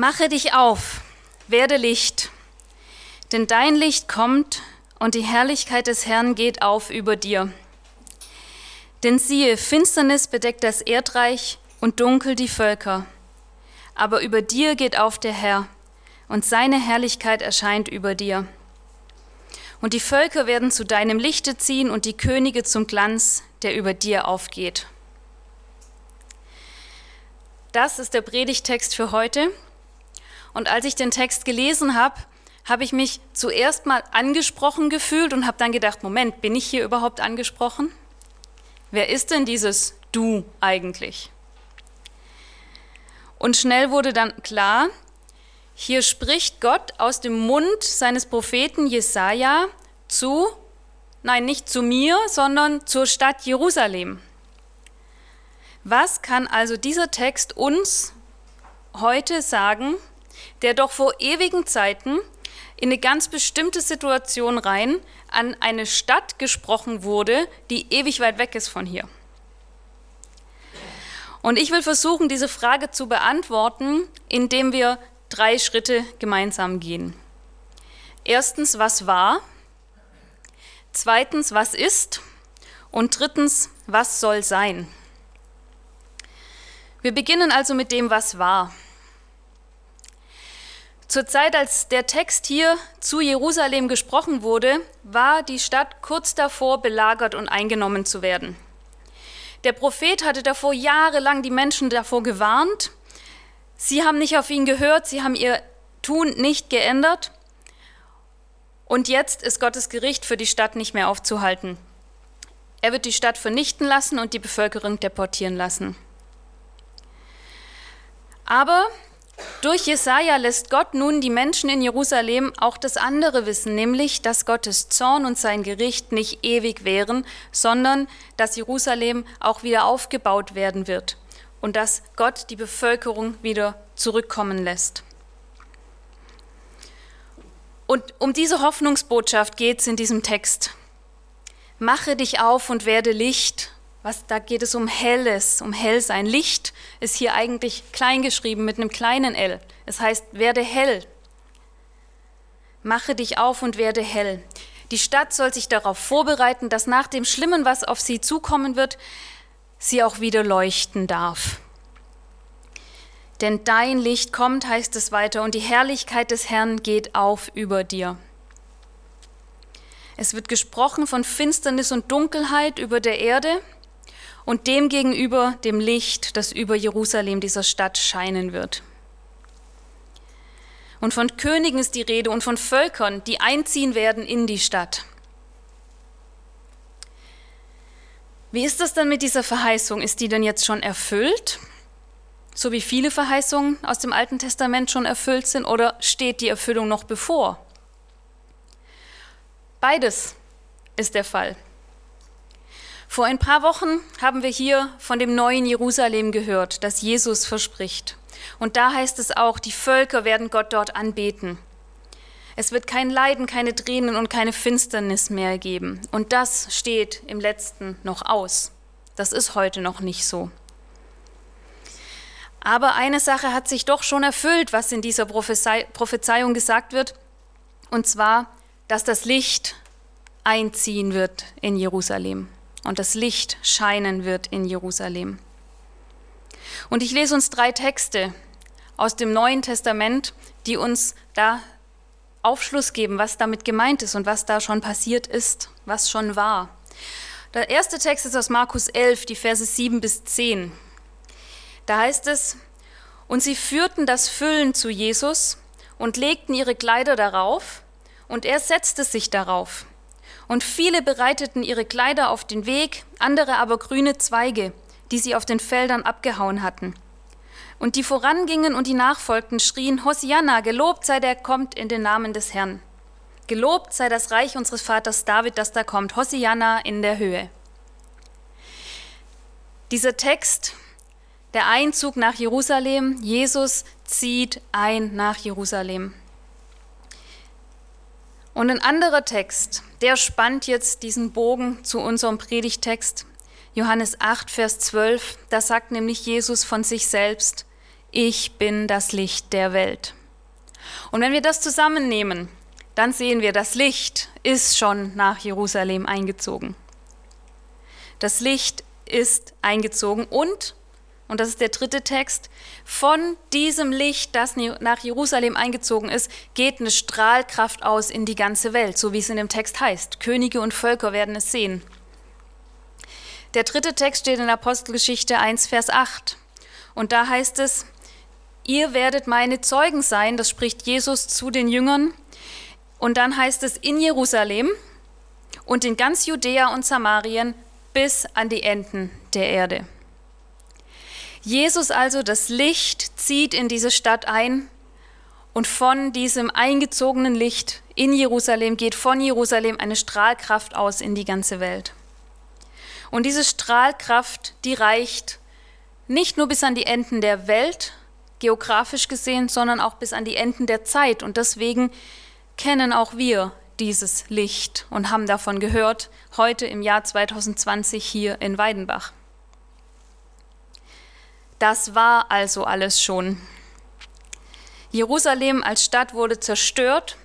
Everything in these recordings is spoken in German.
Mache dich auf, werde Licht, denn dein Licht kommt und die Herrlichkeit des Herrn geht auf über dir. Denn siehe, Finsternis bedeckt das Erdreich und dunkel die Völker. Aber über dir geht auf der Herr, und seine Herrlichkeit erscheint über dir. Und die Völker werden zu deinem Lichte ziehen und die Könige zum Glanz, der über dir aufgeht. Das ist der Predigtext für heute. Und als ich den Text gelesen habe, habe ich mich zuerst mal angesprochen gefühlt und habe dann gedacht, Moment, bin ich hier überhaupt angesprochen? Wer ist denn dieses Du eigentlich? Und schnell wurde dann klar, hier spricht Gott aus dem Mund seines Propheten Jesaja zu, nein, nicht zu mir, sondern zur Stadt Jerusalem. Was kann also dieser Text uns heute sagen, der doch vor ewigen Zeiten in eine ganz bestimmte Situation rein an eine Stadt gesprochen wurde, die ewig weit weg ist von hier. Und ich will versuchen, diese Frage zu beantworten, indem wir drei Schritte gemeinsam gehen. Erstens, was war? Zweitens, was ist? Und drittens, was soll sein? Wir beginnen also mit dem, was war. Zur Zeit, als der Text hier zu Jerusalem gesprochen wurde, war die Stadt kurz davor, belagert und eingenommen zu werden. Der Prophet hatte davor jahrelang die Menschen davor gewarnt. Sie haben nicht auf ihn gehört, sie haben ihr Tun nicht geändert. Und jetzt ist Gottes Gericht für die Stadt nicht mehr aufzuhalten. Er wird die Stadt vernichten lassen und die Bevölkerung deportieren lassen. Aber durch Jesaja lässt Gott nun die Menschen in Jerusalem auch das andere wissen, nämlich, dass Gottes Zorn und sein Gericht nicht ewig wären, sondern dass Jerusalem auch wieder aufgebaut werden wird und dass Gott die Bevölkerung wieder zurückkommen lässt. Und um diese Hoffnungsbotschaft geht es in diesem Text. Mache dich auf und werde Licht was, da geht es um Helles, um Hellsein. Licht ist hier eigentlich klein geschrieben mit einem kleinen L. Es heißt, werde hell. Mache dich auf und werde hell. Die Stadt soll sich darauf vorbereiten, dass nach dem Schlimmen, was auf sie zukommen wird, sie auch wieder leuchten darf. Denn dein Licht kommt, heißt es weiter, und die Herrlichkeit des Herrn geht auf über dir. Es wird gesprochen von Finsternis und Dunkelheit über der Erde und demgegenüber dem Licht, das über Jerusalem, dieser Stadt, scheinen wird. Und von Königen ist die Rede und von Völkern, die einziehen werden in die Stadt. Wie ist das denn mit dieser Verheißung? Ist die denn jetzt schon erfüllt? So wie viele Verheißungen aus dem Alten Testament schon erfüllt sind? Oder steht die Erfüllung noch bevor? Beides ist der Fall. Vor ein paar Wochen haben wir hier von dem neuen Jerusalem gehört, das Jesus verspricht. Und da heißt es auch, die Völker werden Gott dort anbeten. Es wird kein Leiden, keine Tränen und keine Finsternis mehr geben. Und das steht im letzten noch aus. Das ist heute noch nicht so. Aber eine Sache hat sich doch schon erfüllt, was in dieser Prophezeiung gesagt wird, und zwar, dass das Licht einziehen wird in Jerusalem und das Licht scheinen wird in Jerusalem. Und ich lese uns drei Texte aus dem Neuen Testament, die uns da Aufschluss geben, was damit gemeint ist und was da schon passiert ist, was schon war. Der erste Text ist aus Markus 11, die Verse 7 bis 10. Da heißt es, und sie führten das Füllen zu Jesus und legten ihre Kleider darauf, und er setzte sich darauf. Und viele bereiteten ihre Kleider auf den Weg, andere aber grüne Zweige, die sie auf den Feldern abgehauen hatten. Und die vorangingen und die nachfolgten, schrien, Hosianna, gelobt sei der kommt in den Namen des Herrn. Gelobt sei das Reich unseres Vaters David, das da kommt. Hosianna in der Höhe. Dieser Text, der Einzug nach Jerusalem, Jesus zieht ein nach Jerusalem. Und ein anderer Text, der spannt jetzt diesen Bogen zu unserem Predigtext. Johannes 8, Vers 12, da sagt nämlich Jesus von sich selbst, ich bin das Licht der Welt. Und wenn wir das zusammennehmen, dann sehen wir, das Licht ist schon nach Jerusalem eingezogen. Das Licht ist eingezogen und, und das ist der dritte Text, von diesem Licht, das nach Jerusalem eingezogen ist, geht eine Strahlkraft aus in die ganze Welt, so wie es in dem Text heißt. Könige und Völker werden es sehen. Der dritte Text steht in Apostelgeschichte 1, Vers 8. Und da heißt es, ihr werdet meine Zeugen sein, das spricht Jesus zu den Jüngern. Und dann heißt es in Jerusalem und in ganz Judäa und Samarien bis an die Enden der Erde. Jesus also, das Licht, zieht in diese Stadt ein und von diesem eingezogenen Licht in Jerusalem geht von Jerusalem eine Strahlkraft aus in die ganze Welt. Und diese Strahlkraft, die reicht nicht nur bis an die Enden der Welt, geografisch gesehen, sondern auch bis an die Enden der Zeit. Und deswegen kennen auch wir dieses Licht und haben davon gehört, heute im Jahr 2020 hier in Weidenbach. Das war also alles schon. Jerusalem als Stadt wurde zerstört,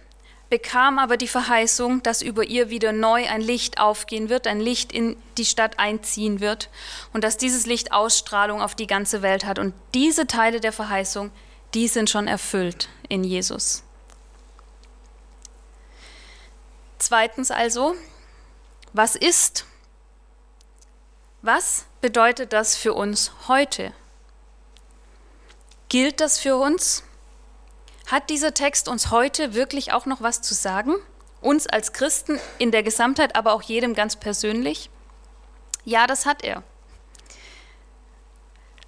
bekam aber die Verheißung, dass über ihr wieder neu ein Licht aufgehen wird, ein Licht in die Stadt einziehen wird und dass dieses Licht Ausstrahlung auf die ganze Welt hat. Und diese Teile der Verheißung, die sind schon erfüllt in Jesus. Zweitens also, was ist? Was bedeutet das für uns heute? Gilt das für uns? Hat dieser Text uns heute wirklich auch noch was zu sagen? Uns als Christen in der Gesamtheit, aber auch jedem ganz persönlich? Ja, das hat er.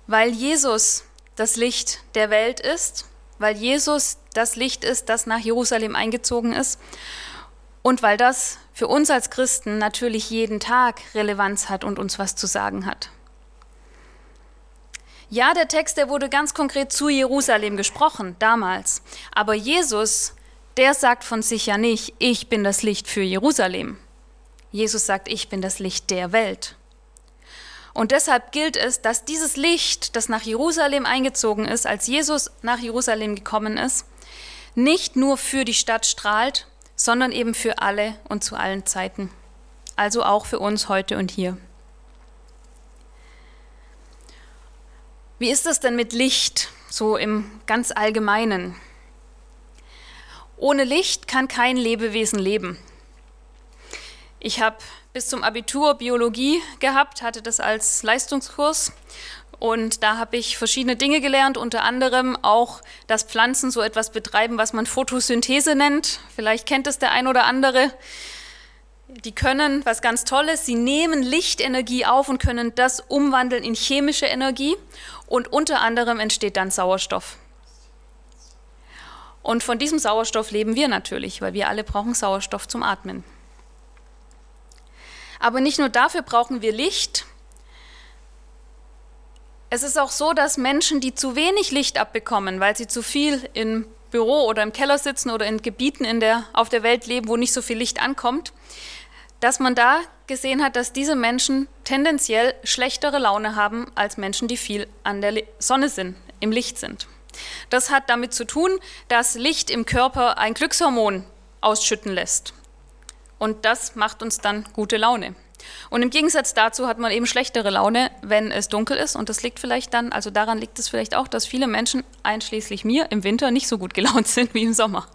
Weil Jesus das Licht der Welt ist, weil Jesus das Licht ist, das nach Jerusalem eingezogen ist und weil das für uns als Christen natürlich jeden Tag Relevanz hat und uns was zu sagen hat. Ja, der Text, der wurde ganz konkret zu Jerusalem gesprochen, damals. Aber Jesus, der sagt von sich ja nicht, ich bin das Licht für Jerusalem. Jesus sagt, ich bin das Licht der Welt. Und deshalb gilt es, dass dieses Licht, das nach Jerusalem eingezogen ist, als Jesus nach Jerusalem gekommen ist, nicht nur für die Stadt strahlt, sondern eben für alle und zu allen Zeiten. Also auch für uns heute und hier. Wie ist es denn mit Licht, so im ganz allgemeinen? Ohne Licht kann kein Lebewesen leben. Ich habe bis zum Abitur Biologie gehabt, hatte das als Leistungskurs und da habe ich verschiedene Dinge gelernt, unter anderem auch, dass Pflanzen so etwas betreiben, was man Photosynthese nennt. Vielleicht kennt es der ein oder andere. Die können was ganz Tolles, sie nehmen Lichtenergie auf und können das umwandeln in chemische Energie und unter anderem entsteht dann Sauerstoff. Und von diesem Sauerstoff leben wir natürlich, weil wir alle brauchen Sauerstoff zum Atmen. Aber nicht nur dafür brauchen wir Licht, es ist auch so, dass Menschen, die zu wenig Licht abbekommen, weil sie zu viel im Büro oder im Keller sitzen oder in Gebieten in der, auf der Welt leben, wo nicht so viel Licht ankommt, dass man da gesehen hat, dass diese Menschen tendenziell schlechtere Laune haben als Menschen, die viel an der Sonne sind, im Licht sind. Das hat damit zu tun, dass Licht im Körper ein Glückshormon ausschütten lässt. Und das macht uns dann gute Laune. Und im Gegensatz dazu hat man eben schlechtere Laune, wenn es dunkel ist. Und das liegt vielleicht dann, also daran liegt es vielleicht auch, dass viele Menschen, einschließlich mir, im Winter nicht so gut gelaunt sind wie im Sommer.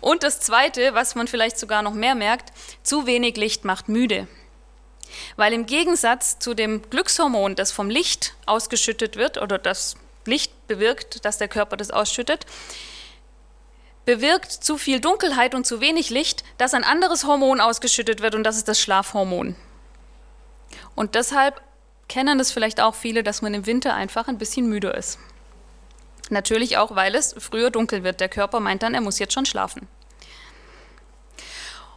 Und das Zweite, was man vielleicht sogar noch mehr merkt, zu wenig Licht macht müde. Weil im Gegensatz zu dem Glückshormon, das vom Licht ausgeschüttet wird oder das Licht bewirkt, dass der Körper das ausschüttet, bewirkt zu viel Dunkelheit und zu wenig Licht, dass ein anderes Hormon ausgeschüttet wird und das ist das Schlafhormon. Und deshalb kennen es vielleicht auch viele, dass man im Winter einfach ein bisschen müder ist. Natürlich auch, weil es früher dunkel wird. Der Körper meint dann, er muss jetzt schon schlafen.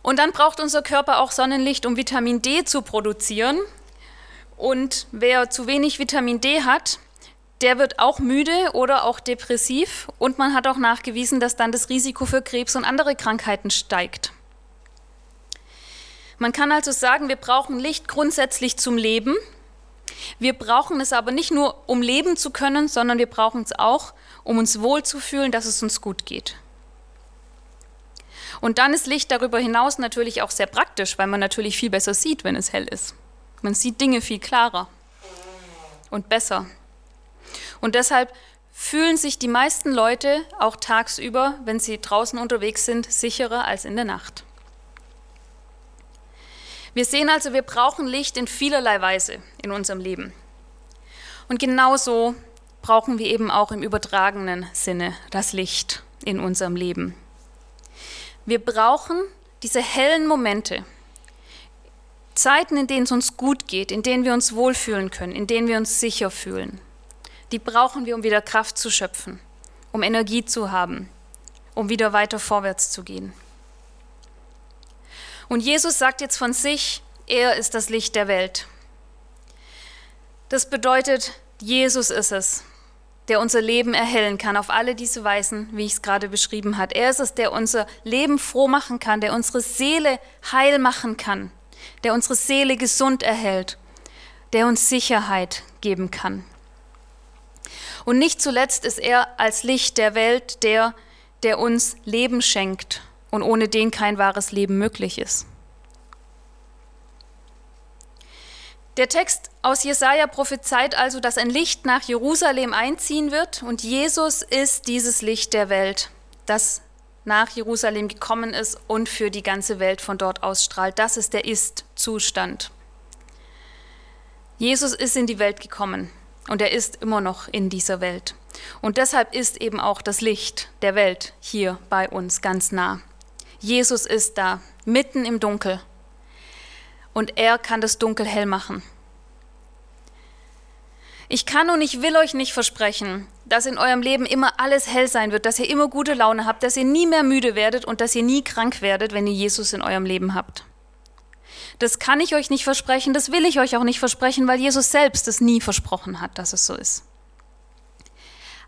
Und dann braucht unser Körper auch Sonnenlicht, um Vitamin D zu produzieren. Und wer zu wenig Vitamin D hat, der wird auch müde oder auch depressiv. Und man hat auch nachgewiesen, dass dann das Risiko für Krebs und andere Krankheiten steigt. Man kann also sagen, wir brauchen Licht grundsätzlich zum Leben, Wir brauchen es aber nicht nur, um leben zu können, sondern wir brauchen es auch, um uns wohlzufühlen, dass es uns gut geht. Und dann ist Licht darüber hinaus natürlich auch sehr praktisch, weil man natürlich viel besser sieht, wenn es hell ist. Man sieht Dinge viel klarer und besser. Und deshalb fühlen sich die meisten Leute auch tagsüber, wenn sie draußen unterwegs sind, sicherer als in der Nacht. Wir sehen also, wir brauchen Licht in vielerlei Weise in unserem Leben. Und genauso brauchen wir eben auch im übertragenen Sinne das Licht in unserem Leben. Wir brauchen diese hellen Momente, Zeiten, in denen es uns gut geht, in denen wir uns wohlfühlen können, in denen wir uns sicher fühlen. Die brauchen wir, um wieder Kraft zu schöpfen, um Energie zu haben, um wieder weiter vorwärts zu gehen. Und Jesus sagt jetzt von sich, er ist das Licht der Welt. Das bedeutet, Jesus ist es, der unser Leben erhellen kann, auf alle diese Weisen, wie ich es gerade beschrieben habe. Er ist es, der unser Leben froh machen kann, der unsere Seele heil machen kann, der unsere Seele gesund erhält, der uns Sicherheit geben kann. Und nicht zuletzt ist er als Licht der Welt der, der uns Leben schenkt und ohne den kein wahres Leben möglich ist. Der Text aus Jesaja prophezeit also, dass ein Licht nach Jerusalem einziehen wird und Jesus ist dieses Licht der Welt, das nach Jerusalem gekommen ist und für die ganze Welt von dort ausstrahlt. Das ist der Ist-Zustand. Jesus ist in die Welt gekommen und er ist immer noch in dieser Welt. Und deshalb ist eben auch das Licht der Welt hier bei uns ganz nah. Jesus ist da, mitten im Dunkel und er kann das Dunkel hell machen. Ich kann und ich will euch nicht versprechen, dass in eurem Leben immer alles hell sein wird, dass ihr immer gute Laune habt, dass ihr nie mehr müde werdet und dass ihr nie krank werdet, wenn ihr Jesus in eurem Leben habt. Das kann ich euch nicht versprechen, das will ich euch auch nicht versprechen, weil Jesus selbst es nie versprochen hat, dass es so ist.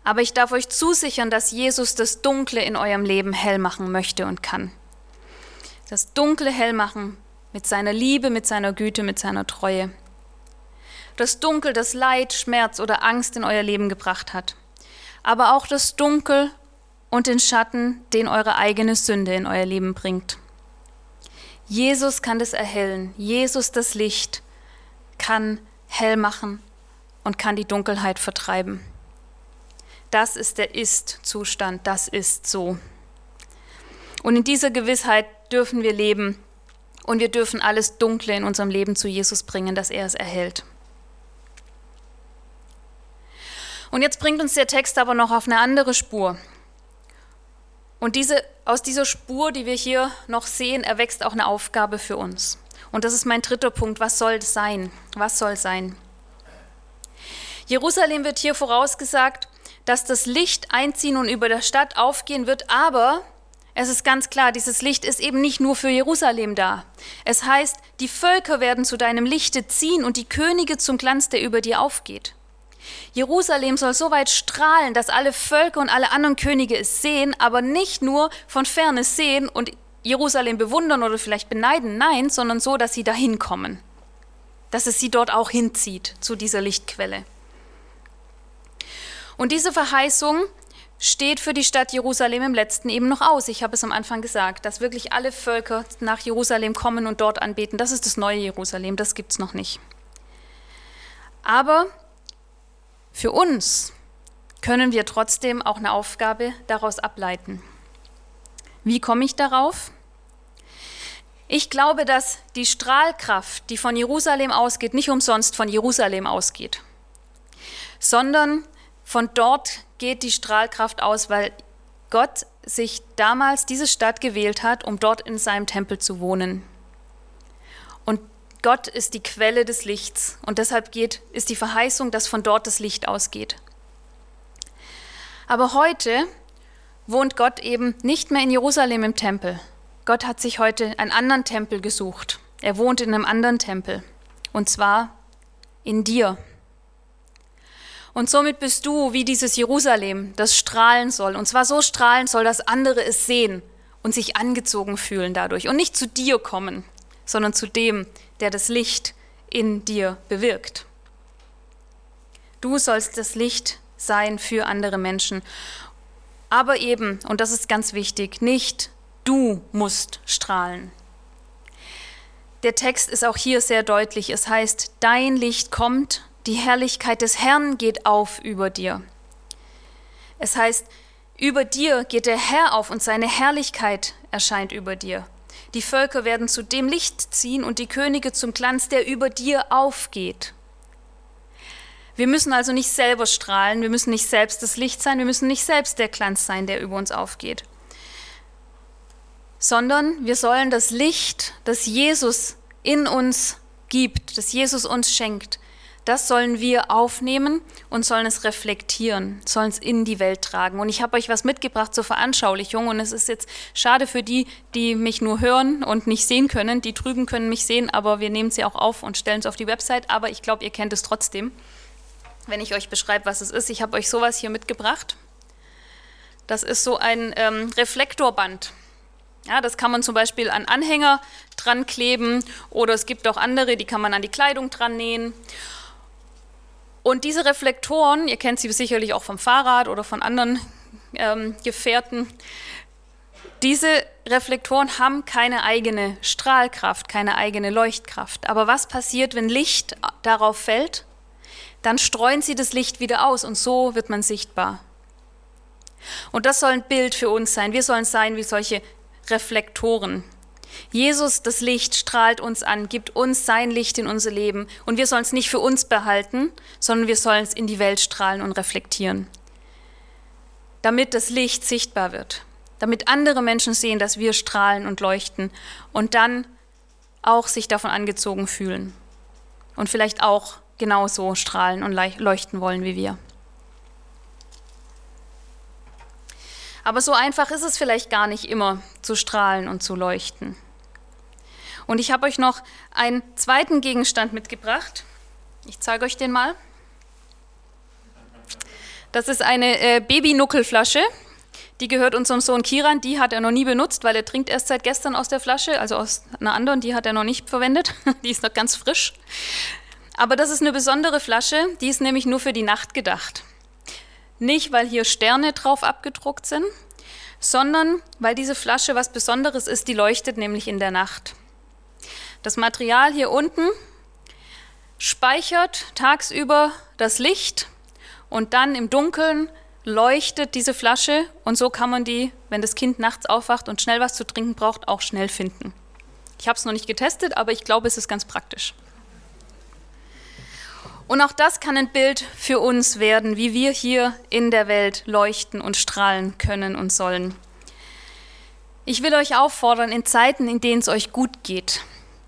Aber ich darf euch zusichern, dass Jesus das Dunkle in eurem Leben hell machen möchte und kann. Das Dunkle hell machen mit seiner Liebe, mit seiner Güte, mit seiner Treue. Das Dunkel, das Leid, Schmerz oder Angst in euer Leben gebracht hat. Aber auch das Dunkel und den Schatten, den eure eigene Sünde in euer Leben bringt. Jesus kann das erhellen. Jesus, das Licht, kann hell machen und kann die Dunkelheit vertreiben. Das ist der Ist-Zustand, das ist so. Und in dieser Gewissheit dürfen wir leben, und wir dürfen alles Dunkle in unserem Leben zu Jesus bringen, dass er es erhält. Und jetzt bringt uns der Text aber noch auf eine andere Spur. Und diese, aus dieser Spur, die wir hier noch sehen, erwächst auch eine Aufgabe für uns. Und das ist mein dritter Punkt. Was soll es sein? Was soll sein? Jerusalem wird hier vorausgesagt, dass das Licht einziehen und über der Stadt aufgehen wird, aber es ist ganz klar, dieses Licht ist eben nicht nur für Jerusalem da. Es heißt, die Völker werden zu deinem Lichte ziehen und die Könige zum Glanz, der über dir aufgeht. Jerusalem soll so weit strahlen, dass alle Völker und alle anderen Könige es sehen, aber nicht nur von ferne sehen und Jerusalem bewundern oder vielleicht beneiden, nein, sondern so, dass sie dahin kommen. Dass es sie dort auch hinzieht zu dieser Lichtquelle. Und diese Verheißung steht für die Stadt Jerusalem im letzten eben noch aus. Ich habe es am Anfang gesagt, dass wirklich alle Völker nach Jerusalem kommen und dort anbeten. Das ist das neue Jerusalem, das gibt es noch nicht. Aber für uns können wir trotzdem auch eine Aufgabe daraus ableiten. Wie komme ich darauf? Ich glaube, dass die Strahlkraft, die von Jerusalem ausgeht, nicht umsonst von Jerusalem ausgeht, sondern von dort geht die Strahlkraft aus, weil Gott sich damals diese Stadt gewählt hat, um dort in seinem Tempel zu wohnen. Gott ist die Quelle des Lichts und deshalb geht, ist die Verheißung, dass von dort das Licht ausgeht. Aber heute wohnt Gott eben nicht mehr in Jerusalem im Tempel. Gott hat sich heute einen anderen Tempel gesucht. Er wohnt in einem anderen Tempel und zwar in dir. Und somit bist du wie dieses Jerusalem, das strahlen soll. Und zwar so strahlen soll, dass andere es sehen und sich angezogen fühlen dadurch. Und nicht zu dir kommen, sondern zu dem, der das Licht in dir bewirkt. Du sollst das Licht sein für andere Menschen. Aber eben, und das ist ganz wichtig, nicht du musst strahlen. Der Text ist auch hier sehr deutlich. Es heißt, dein Licht kommt, die Herrlichkeit des Herrn geht auf über dir. Es heißt, über dir geht der Herr auf und seine Herrlichkeit erscheint über dir. Die Völker werden zu dem Licht ziehen und die Könige zum Glanz, der über dir aufgeht. Wir müssen also nicht selber strahlen, wir müssen nicht selbst das Licht sein, wir müssen nicht selbst der Glanz sein, der über uns aufgeht, sondern wir sollen das Licht, das Jesus in uns gibt, das Jesus uns schenkt, das sollen wir aufnehmen und sollen es reflektieren, sollen es in die Welt tragen. Und ich habe euch was mitgebracht zur Veranschaulichung. Und es ist jetzt schade für die, die mich nur hören und nicht sehen können. Die drüben können mich sehen, aber wir nehmen sie auch auf und stellen es auf die Website. Aber ich glaube, ihr kennt es trotzdem, wenn ich euch beschreibe, was es ist. Ich habe euch sowas hier mitgebracht. Das ist so ein ähm, Reflektorband. Ja, das kann man zum Beispiel an Anhänger dran kleben oder es gibt auch andere, die kann man an die Kleidung dran nähen. Und diese Reflektoren, ihr kennt sie sicherlich auch vom Fahrrad oder von anderen ähm, Gefährten, diese Reflektoren haben keine eigene Strahlkraft, keine eigene Leuchtkraft. Aber was passiert, wenn Licht darauf fällt? Dann streuen sie das Licht wieder aus und so wird man sichtbar. Und das soll ein Bild für uns sein. Wir sollen sein wie solche Reflektoren. Jesus, das Licht, strahlt uns an, gibt uns sein Licht in unser Leben. Und wir sollen es nicht für uns behalten, sondern wir sollen es in die Welt strahlen und reflektieren. Damit das Licht sichtbar wird. Damit andere Menschen sehen, dass wir strahlen und leuchten. Und dann auch sich davon angezogen fühlen. Und vielleicht auch genauso strahlen und leuchten wollen wie wir. Aber so einfach ist es vielleicht gar nicht immer zu strahlen und zu leuchten. Und ich habe euch noch einen zweiten Gegenstand mitgebracht. Ich zeige euch den mal. Das ist eine äh, Babynuckelflasche. Die gehört unserem Sohn Kiran. Die hat er noch nie benutzt, weil er trinkt erst seit gestern aus der Flasche, also aus einer anderen. Die hat er noch nicht verwendet. die ist noch ganz frisch. Aber das ist eine besondere Flasche. Die ist nämlich nur für die Nacht gedacht. Nicht, weil hier Sterne drauf abgedruckt sind, sondern weil diese Flasche was Besonderes ist. Die leuchtet nämlich in der Nacht. Das Material hier unten speichert tagsüber das Licht und dann im Dunkeln leuchtet diese Flasche und so kann man die, wenn das Kind nachts aufwacht und schnell was zu trinken braucht, auch schnell finden. Ich habe es noch nicht getestet, aber ich glaube, es ist ganz praktisch. Und auch das kann ein Bild für uns werden, wie wir hier in der Welt leuchten und strahlen können und sollen. Ich will euch auffordern, in Zeiten, in denen es euch gut geht,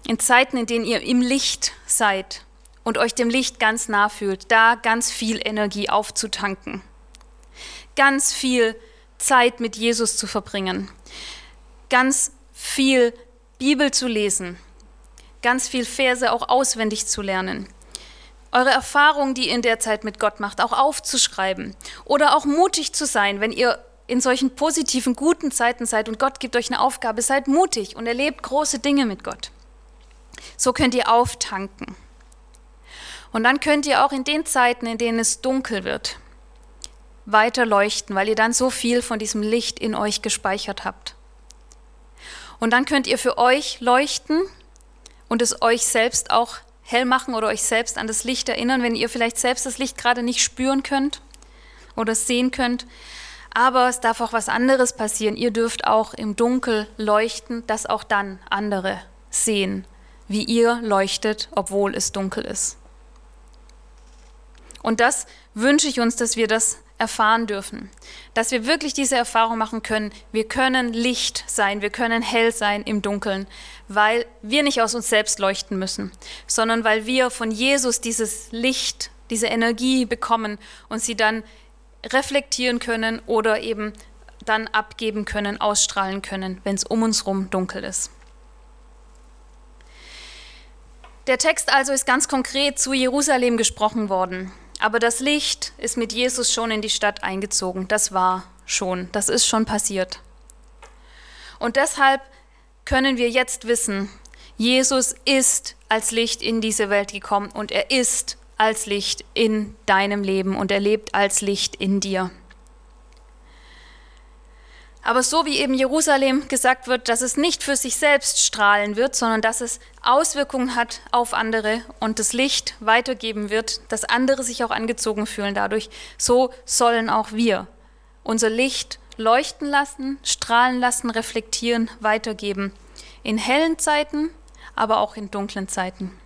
in Zeiten, in denen ihr im Licht seid und euch dem Licht ganz nah fühlt, da ganz viel Energie aufzutanken, ganz viel Zeit mit Jesus zu verbringen, ganz viel Bibel zu lesen, ganz viel Verse auch auswendig zu lernen, eure Erfahrungen, die ihr in der Zeit mit Gott macht, auch aufzuschreiben oder auch mutig zu sein, wenn ihr in solchen positiven, guten Zeiten seid und Gott gibt euch eine Aufgabe, seid mutig und erlebt große Dinge mit Gott. So könnt ihr auftanken. Und dann könnt ihr auch in den Zeiten, in denen es dunkel wird, weiter leuchten, weil ihr dann so viel von diesem Licht in euch gespeichert habt. Und dann könnt ihr für euch leuchten und es euch selbst auch hell machen oder euch selbst an das Licht erinnern, wenn ihr vielleicht selbst das Licht gerade nicht spüren könnt oder sehen könnt. Aber es darf auch was anderes passieren. Ihr dürft auch im Dunkel leuchten, dass auch dann andere sehen wie ihr leuchtet, obwohl es dunkel ist. Und das wünsche ich uns, dass wir das erfahren dürfen, dass wir wirklich diese Erfahrung machen können. Wir können Licht sein, wir können hell sein im Dunkeln, weil wir nicht aus uns selbst leuchten müssen, sondern weil wir von Jesus dieses Licht, diese Energie bekommen und sie dann reflektieren können oder eben dann abgeben können, ausstrahlen können, wenn es um uns herum dunkel ist. Der Text also ist ganz konkret zu Jerusalem gesprochen worden. Aber das Licht ist mit Jesus schon in die Stadt eingezogen. Das war schon, das ist schon passiert. Und deshalb können wir jetzt wissen, Jesus ist als Licht in diese Welt gekommen und er ist als Licht in deinem Leben und er lebt als Licht in dir. Aber so wie eben Jerusalem gesagt wird, dass es nicht für sich selbst strahlen wird, sondern dass es Auswirkungen hat auf andere und das Licht weitergeben wird, dass andere sich auch angezogen fühlen dadurch, so sollen auch wir unser Licht leuchten lassen, strahlen lassen, reflektieren, weitergeben. In hellen Zeiten, aber auch in dunklen Zeiten.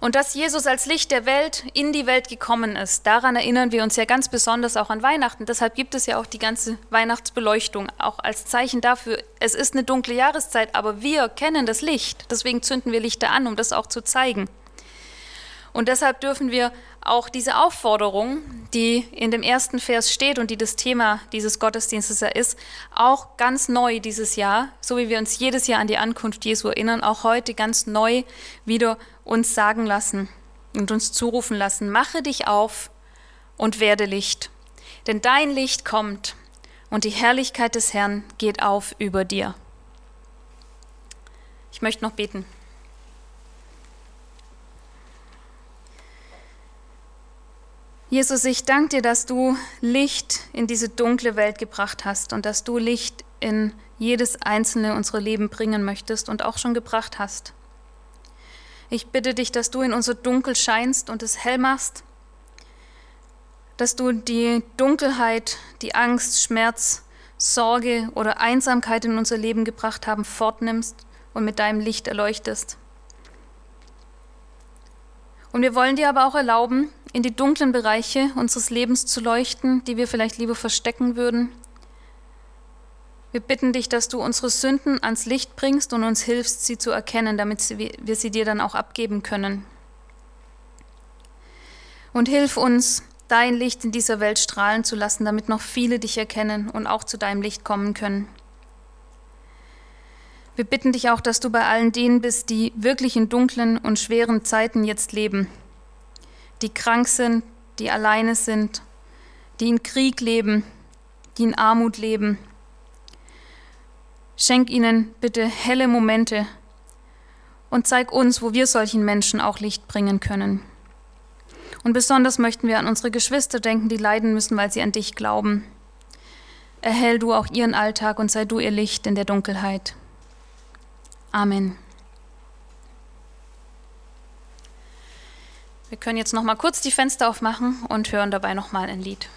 Und dass Jesus als Licht der Welt in die Welt gekommen ist, daran erinnern wir uns ja ganz besonders auch an Weihnachten. Deshalb gibt es ja auch die ganze Weihnachtsbeleuchtung, auch als Zeichen dafür, es ist eine dunkle Jahreszeit, aber wir kennen das Licht. Deswegen zünden wir Lichter an, um das auch zu zeigen. Und deshalb dürfen wir auch diese Aufforderung, die in dem ersten Vers steht und die das Thema dieses Gottesdienstes ja ist, auch ganz neu dieses Jahr, so wie wir uns jedes Jahr an die Ankunft Jesu erinnern, auch heute ganz neu wieder uns sagen lassen und uns zurufen lassen, mache dich auf und werde Licht. Denn dein Licht kommt und die Herrlichkeit des Herrn geht auf über dir. Ich möchte noch beten. Jesus, ich danke dir, dass du Licht in diese dunkle Welt gebracht hast und dass du Licht in jedes einzelne unserer Leben bringen möchtest und auch schon gebracht hast. Ich bitte dich, dass du in unser Dunkel scheinst und es hell machst, dass du die Dunkelheit, die Angst, Schmerz, Sorge oder Einsamkeit in unser Leben gebracht haben, fortnimmst und mit deinem Licht erleuchtest. Und wir wollen dir aber auch erlauben, in die dunklen Bereiche unseres Lebens zu leuchten, die wir vielleicht lieber verstecken würden. Wir bitten dich, dass du unsere Sünden ans Licht bringst und uns hilfst, sie zu erkennen, damit wir sie dir dann auch abgeben können. Und hilf uns, dein Licht in dieser Welt strahlen zu lassen, damit noch viele dich erkennen und auch zu deinem Licht kommen können. Wir bitten dich auch, dass du bei allen denen bist, die wirklich in dunklen und schweren Zeiten jetzt leben, die krank sind, die alleine sind, die in Krieg leben, die in Armut leben. Schenk ihnen bitte helle Momente und zeig uns, wo wir solchen Menschen auch Licht bringen können. Und besonders möchten wir an unsere Geschwister denken, die leiden müssen, weil sie an dich glauben. Erhell du auch ihren Alltag und sei du ihr Licht in der Dunkelheit. Amen. Wir können jetzt noch mal kurz die Fenster aufmachen und hören dabei noch mal ein Lied.